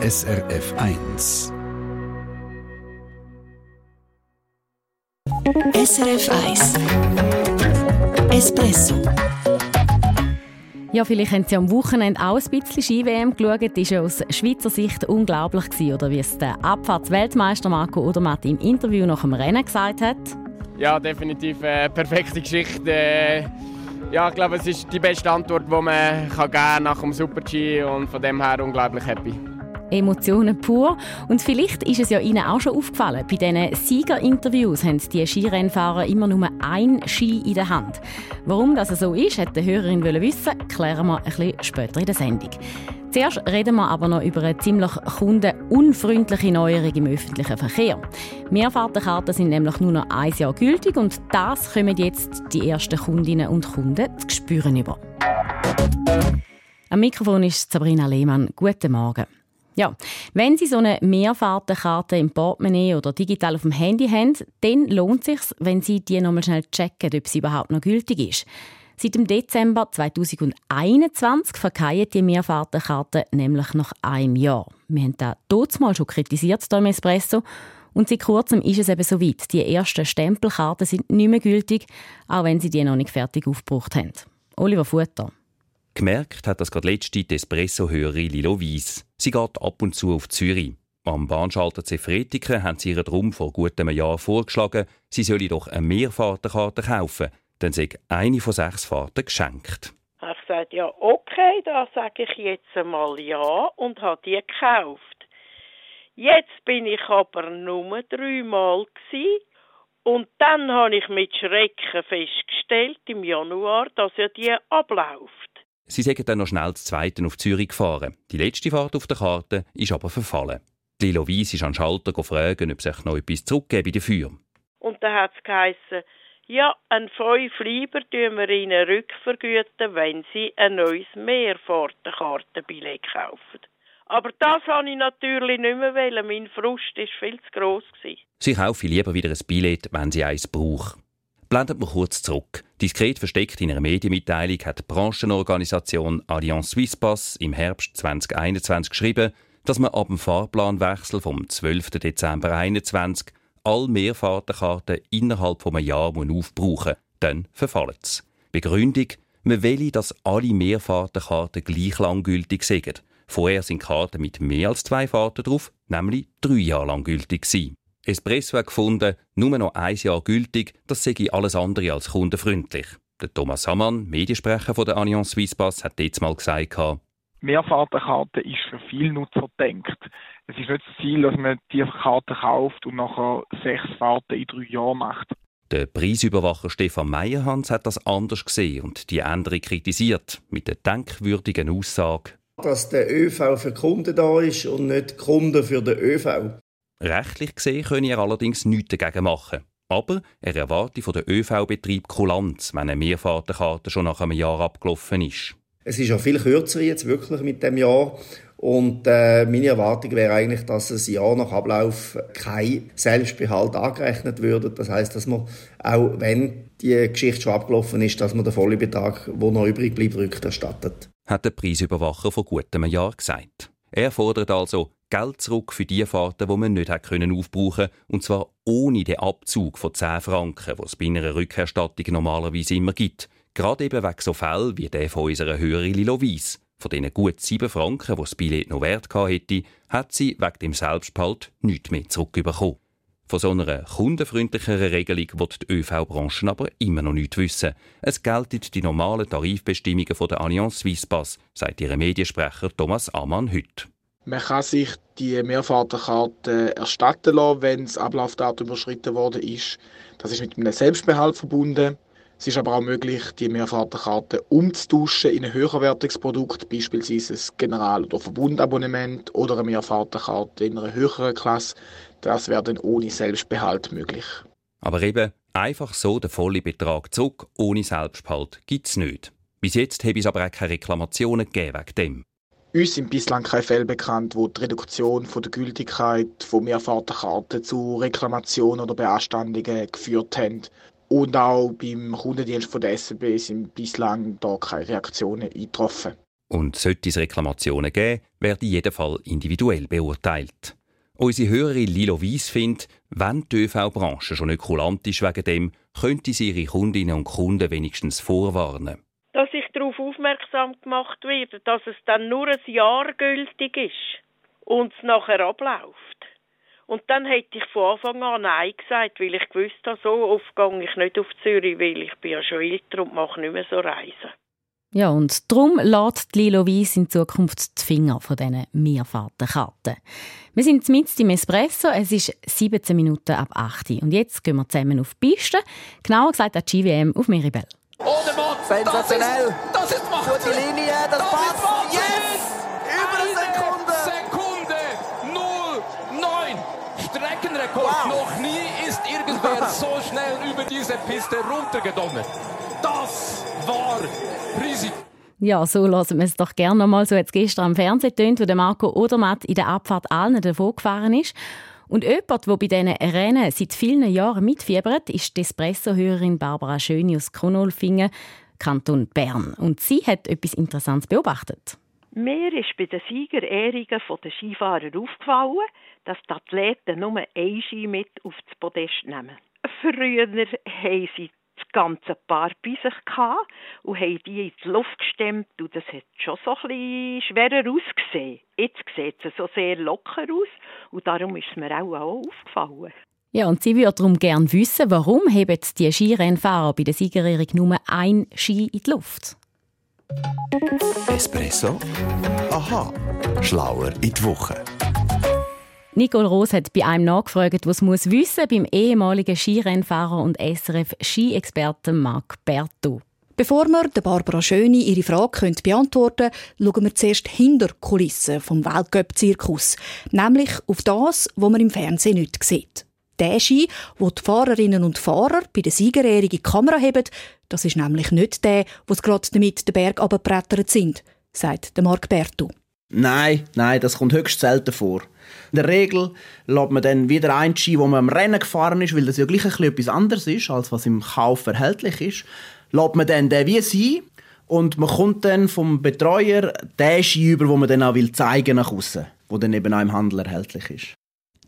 SRF 1. SRF 1 Espresso ja, vielleicht haben Sie am Wochenende auch ein bisschen Ski-WM geschaut. Das war aus Schweizer Sicht unglaublich, gewesen, oder wie es der Abfahrtsweltmeister Marco Odermatt im Interview nach dem Rennen gesagt hat. Ja, definitiv eine perfekte Geschichte. Ja, ich glaube, es ist die beste Antwort, die man kann geben nach dem Super-G und von dem her unglaublich happy. Emotionen pur. Und vielleicht ist es ja Ihnen auch schon aufgefallen, bei diesen Siegerinterviews haben die Skirennfahrer immer nur ein Ski in der Hand. Warum das so ist, hat die Hörerin wissen klären wir ein bisschen später in der Sendung. Zuerst reden wir aber noch über eine ziemlich kundenunfreundliche Neuerung im öffentlichen Verkehr. Mehrfahrtenkarten sind nämlich nur noch ein Jahr gültig und das kommen jetzt die ersten Kundinnen und Kunden zu spüren über. Am Mikrofon ist Sabrina Lehmann. Guten Morgen. Ja, wenn Sie so eine Mehrfahrtenkarte im Portemonnaie oder digital auf dem Handy haben, dann lohnt es sich, wenn Sie die nochmal schnell checken, ob sie überhaupt noch gültig ist. Seit dem Dezember 2021 verkeilen die Mehrfahrtenkarten nämlich nach einem Jahr. Wir haben das dort mal schon kritisiert hier im Espresso. Und seit kurzem ist es eben so weit. Die ersten Stempelkarten sind nicht mehr gültig, auch wenn sie die noch nicht fertig aufgebraucht haben. Oliver Futter. Gemerkt hat das gerade letzte Espresso-Hörerin Lilo Weiss. Sie geht ab und zu auf Zürich. Am Bahnschalter Zefretiken haben sie ihr drum vor gut einem Jahr vorgeschlagen, sie solle doch eine Mehrfahrtenkarte kaufen, dann sei eine von sechs Fahrten geschenkt. Ich habe ja, okay, da sage ich jetzt einmal ja und habe die gekauft. Jetzt bin ich aber nur dreimal gewesen, und dann habe ich mit Schrecken festgestellt im Januar, dass ja die abläuft. Sie sind dann noch schnell das Zweite auf Zürich gefahren. Die letzte Fahrt auf der Karte ist aber verfallen. Lilo Weiss ist an den Schalter fragen, ob sich noch etwas zurückgeben dafür. Und dann hat es geheißen, ja, ein fünf Lieber tun wir Ihnen rückvergüten, wenn Sie ein neues Mehrfahrtenkartenbillett kaufen. Aber das habe ich natürlich nicht mehr wollen. Mein Frust war viel zu gross. Sie kaufen lieber wieder ein Billett, wenn Sie eins brauchen. Blendet wir kurz zurück. Diskret versteckt in einer Medienmitteilung hat die Branchenorganisation Allianz Swisspass im Herbst 2021 geschrieben, dass man ab dem Fahrplanwechsel vom 12. Dezember 2021 alle Mehrfahrtenkarten innerhalb von einem Jahr aufbrauchen muss. Dann verfallen sie. Begründung, man will, dass alle Mehrfahrtenkarten gleich lang gültig sind. Vorher sind Karten mit mehr als zwei Fahrten drauf, nämlich drei Jahre lang gültig gewesen. Espresso hat gefunden, nur noch ein Jahr gültig, das sei alles andere als kundenfreundlich. Der Thomas Hammann, Mediensprecher von der Allianz Swisspass, hat jetzt mal gesagt, Mehrfahrtenkarte ist für viele Nutzer gedacht. Es ist nicht das Ziel, dass man die Karte kauft und nachher sechs Fahrten in drei Jahren macht. Der Preisüberwacher Stefan Meyerhans hat das anders gesehen und die Änderung kritisiert, mit der denkwürdigen Aussage, dass der ÖV für Kunden da ist und nicht Kunden für den ÖV. Rechtlich gesehen könne er allerdings nichts dagegen machen. Aber er erwarte von der ÖV-Betrieb Kulanz, wenn eine Mehrfahrtenkarte schon nach einem Jahr abgelaufen ist. Es ist ja viel kürzer jetzt wirklich mit dem Jahr. Und äh, meine Erwartung wäre eigentlich, dass es Jahr nach Ablauf kein Selbstbehalt angerechnet würde. Das heißt, dass man auch wenn die Geschichte schon abgelaufen ist, dass man den vollen Betrag, der noch übrig bleibt, rückerstattet. Hat der Preisüberwacher vor gutem Jahr gesagt. Er fordert also Geld zurück für die Fahrten, die man nicht können aufbrauchen und zwar ohne den Abzug von 10 Franken, was es bei einer Rückerstattung normalerweise immer gibt. Gerade eben wegen so Fällen wie der von unserer Hörerin Lilo Weiss. Von diesen gut 7 Franken, die das Billett noch wert hätte, hat sie wegen dem Selbstbehalt nichts mehr zurückbekommen. Von so einer kundenfreundlicheren Regelung wird die ÖV-Branche aber immer noch nicht wissen. Es gelten die normalen Tarifbestimmungen der Allianz Swisspass, sagt ihr Mediensprecher Thomas Amann heute. Man kann sich die Mehrfahrtenkarte erstatten lassen, wenn das Ablaufdatum überschritten worden ist. Das ist mit einem Selbstbehalt verbunden. Es ist aber auch möglich, die Mehrfahrtenkarte umzutauschen in ein höherwertiges Produkt, beispielsweise ein General- oder Verbundabonnement oder eine Mehrfahrtenkarte in einer höheren Klasse. Das wäre dann ohne Selbstbehalt möglich. Aber eben einfach so den vollen Betrag zurück, ohne Selbstbehalt, gibt es nicht. Bis jetzt habe es aber auch keine Reklamationen gegeben wegen dem. Uns sind bislang keine Fälle bekannt, wo die Reduktion von der Gültigkeit von Mehrfahrtenkarten zu Reklamationen oder Beanstandungen geführt haben. Und auch beim Kundendienst von der SBB sind bislang da keine Reaktionen eingetroffen. Und sollte es Reklamationen geben, werden in jedem Fall individuell beurteilt. Unsere Hörerin Lilo Weiss findet, wenn die ÖV-Branche schon nicht kulant ist wegen dem, könnte sie ihre Kundinnen und Kunden wenigstens vorwarnen. Darauf aufmerksam gemacht werde, dass es dann nur ein Jahr gültig ist und es nachher abläuft. Und dann hätte ich von Anfang an Nein gesagt, weil ich gewusst habe, so oft gehe ich nicht auf Zürich, weil ich bin ja schon älter und mache nicht mehr so Reisen. Ja, und darum lässt Lilo Weiss in Zukunft die Finger von diesen Mehrfahrtenkarten. Wir sind mit im Espresso, es ist 17 Minuten ab 8 Uhr. Und jetzt gehen wir zusammen auf die Piste, genauer gesagt an die GWM auf Miribel. Oh, der Mann! Sensationell! Das ist, das ist Macht! Gute Linie, das, das passt! Yes! Über eine Sekunde! Sekunde! 0,9! Streckenrekord! Wow. Noch nie ist irgendwer so schnell über diese Piste runtergedonnert. Das war riesig. Ja, so lassen wir es doch gerne nochmal. So hat es gestern am Fernsehen tönt, wo der Marco Odermatt in der Abfahrt allen davon gefahren ist. Und jemand, der bei diesen Rennen seit vielen Jahren mitfiebert, ist die Espresso-Hörerin Barbara Schöni aus Kronolfingen, Kanton Bern. Und sie hat etwas Interessantes beobachtet. Mir ist bei den Siegerehrungen der Skifahrer aufgefallen, dass die Athleten nur ein Ski mit aufs Podest nehmen. Früher haben sie das ganze Paar bei sich gehabt und haben die in die Luft gestemmt und das hat schon so ein bisschen schwerer ausgesehen. Jetzt sieht es so sehr locker aus und darum ist es mir auch, auch aufgefallen. Ja, und sie würde darum gerne wissen, warum heben die Skirennfahrer bei der Siegerehrung nur ein Ski in die Luft? Espresso? Aha, schlauer in die Woche. Nicole Roos hat bei einem nachgefragt, was muss wissen beim ehemaligen Skirennfahrer und SRF-Ski-Experten Marc Berto. Bevor wir Barbara Schöni ihre Frage beantworten können, schauen wir zuerst hinter Kulissen vom Weltcup-Zirkus. Nämlich auf das, was man im Fernsehen nicht sieht. Der Ski, wo die Fahrerinnen und Fahrer bei der Siegerehrung in die Kamera haben, das ist nämlich nicht der, wo gerade damit den Berg abgebrettert sind, sagt Marc Berto. Nein, nein, das kommt höchst selten vor. In der Regel lässt man dann wieder ein Ski, wo man am Rennen gefahren ist, weil das ja gleich ein etwas anderes ist, als was im Kauf erhältlich ist, lässt man dann den wie sein und man kommt dann vom Betreuer den Ski über, wo man dann auch will zeigen nach außen, wo dann eben auch im Handel erhältlich ist.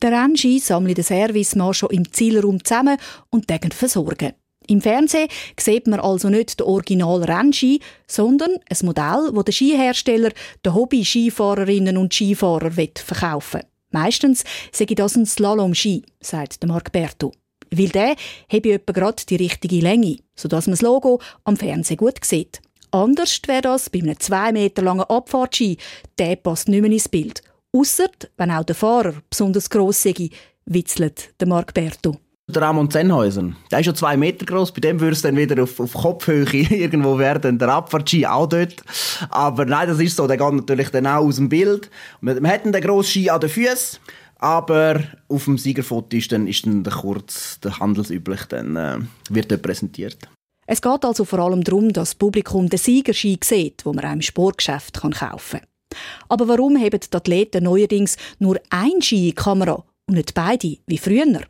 Der Rennski sammelt den Servicemann schon im Zielraum zusammen und den versorgen. Im Fernsehen sieht man also nicht den Original Rennski, sondern ein Modell, das der Skihersteller den Hobby-Skifahrerinnen und Skifahrer verkaufen will. Meistens sage das ein Slalom-Ski, sagt Marc Berto. Weil der habe etwa gerade die richtige Länge, sodass man das Logo am Fernsehen gut sieht. Anders wäre das bei einem zwei Meter langen Abfahrtski. Der passt nicht mehr ins Bild. Ausser, wenn auch der Fahrer besonders gross sei, witzelt Marc Berto. Der Ramon Zenhäusen, der ist schon zwei Meter groß. Bei dem würde es dann wieder auf, auf Kopfhöhe irgendwo werden. Der Abfahrtski auch dort. Aber nein, das ist so. Der geht natürlich dann auch aus dem Bild. Man hat den grossen Ski an den Füßen. Aber auf dem Siegerfoto ist dann, ist dann der kurz, der handelsüblich, dann äh, wird dort präsentiert. Es geht also vor allem darum, dass das Publikum den Siegerski sieht, wo man auch im Sportgeschäft kaufen kann. Aber warum haben die Athleten neuerdings nur ein Ski in die Kamera und nicht beide, wie früher?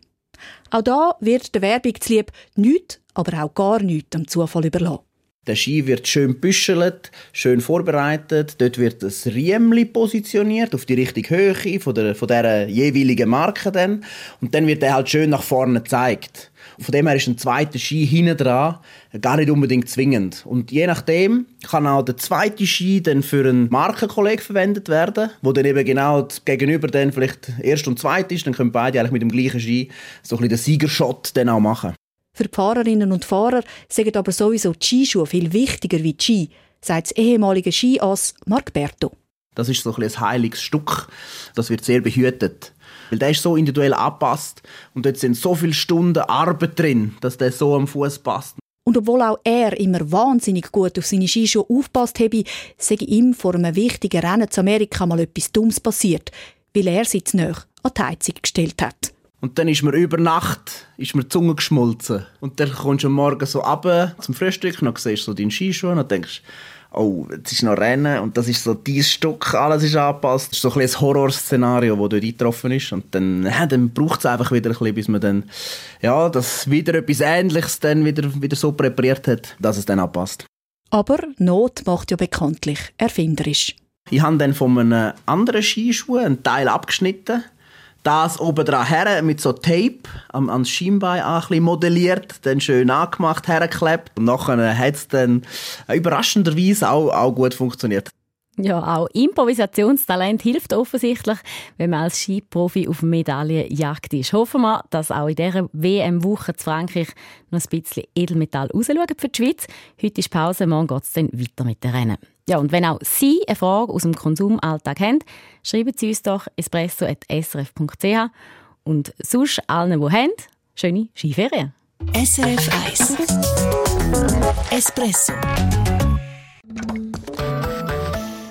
Auch da wird der Werbung zulieb nichts, aber auch gar nichts am Zufall überlassen. Der Ski wird schön büschelt, schön vorbereitet. Dort wird das Riemli positioniert auf die richtige Höhe von der, von der jeweiligen Marke dann. Und dann wird er halt schön nach vorne gezeigt. Von dem her ist ein zweiter Ski hinten dran gar nicht unbedingt zwingend. Und je nachdem kann auch der zweite Ski dann für einen Markenkollegen verwendet werden, wo dann eben genau gegenüber dann vielleicht erst und zweit ist. Dann können beide eigentlich mit dem gleichen Ski so ein bisschen den Siegershot dann auch machen. Für die Fahrerinnen und Fahrer sagen aber sowieso die Skischuhe viel wichtiger wie die Ski, sagt das ehemalige Skiass Marc Berto. Das ist so ein, ein heiliges Stück. Das wird sehr behütet. Weil der ist so individuell angepasst und dort sind so viele Stunden Arbeit drin, dass der so am Fuß passt. Und obwohl auch er immer wahnsinnig gut auf seine Skischuhe aufpasst habe, sei ihm vor einem wichtigen Rennen zu Amerika mal etwas Dummes passiert, weil er sich zu näher an die Heizung gestellt hat. Und dann ist mir über Nacht ist mir die Zunge geschmolzen. Und dann kommst du am Morgen so runter zum Frühstück und dann siehst du so deinen Skischuh und denkst, oh, jetzt ist noch Rennen und das ist so dieses Stück, alles ist angepasst. Das ist so ein, ein Horrorszenario, das dort eingetroffen ist. Und dann, ja, dann braucht es einfach wieder ein bisschen, bis man dann, ja, das wieder etwas Ähnliches dann wieder, wieder so präpariert hat, dass es dann anpasst. Aber Not macht ja bekanntlich erfinderisch. Ich habe dann von einem anderen Skischuh einen Teil abgeschnitten. Das oben dran her mit so Tape am, ans Schienbein ein modelliert, dann schön angemacht, hergeklebt. Und nachher hat es dann überraschenderweise auch, auch gut funktioniert. Ja, auch Improvisationstalent hilft offensichtlich, wenn man als Skiprofi auf Medaillenjagd ist. Hoffen wir, dass auch in dieser WM-Woche zu Frankreich noch ein bisschen Edelmetall rausschauen für die Schweiz. Heute ist Pause, morgen geht es dann weiter mit den Rennen. Ja, und wenn auch Sie eine Frage aus dem Konsumalltag haben, schreiben Sie uns doch espresso.srf.ch und sonst allen, die haben, schöne Skiferien. SRF 1 Espresso